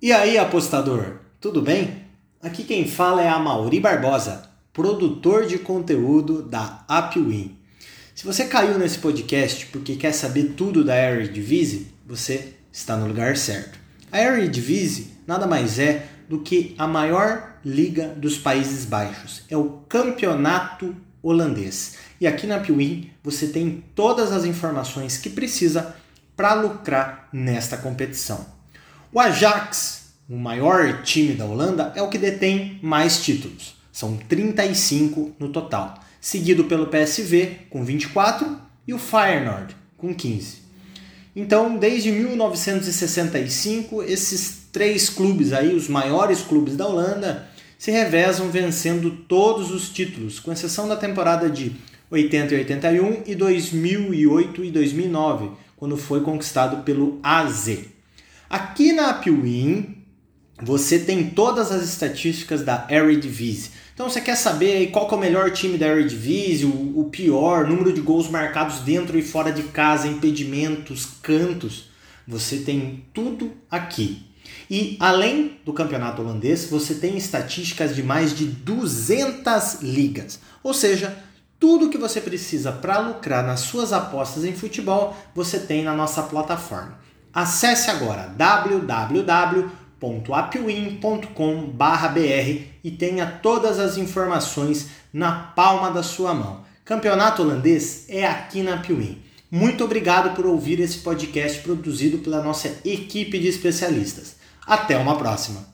E aí, apostador, tudo bem? Aqui quem fala é a Mauri Barbosa, produtor de conteúdo da Upwin. Se você caiu nesse podcast porque quer saber tudo da Eredivisie, você está no lugar certo. A Eredivisie nada mais é do que a maior liga dos Países Baixos. É o campeonato holandês. E aqui na Upwin você tem todas as informações que precisa para lucrar nesta competição. O Ajax, o maior time da Holanda, é o que detém mais títulos. São 35 no total, seguido pelo PSV com 24 e o Feyenoord com 15. Então, desde 1965, esses três clubes aí, os maiores clubes da Holanda, se revezam vencendo todos os títulos, com exceção da temporada de 80 e 81 e 2008 e 2009, quando foi conquistado pelo AZ. Aqui na Upwin, você tem todas as estatísticas da Eredivisie. Então você quer saber qual que é o melhor time da Eredivisie, o, o pior, número de gols marcados dentro e fora de casa, impedimentos, cantos. Você tem tudo aqui. E além do campeonato holandês, você tem estatísticas de mais de 200 ligas. Ou seja, tudo que você precisa para lucrar nas suas apostas em futebol, você tem na nossa plataforma. Acesse agora www.apwin.com.br e tenha todas as informações na palma da sua mão. Campeonato holandês é aqui na Apwin. Muito obrigado por ouvir esse podcast produzido pela nossa equipe de especialistas. Até uma próxima!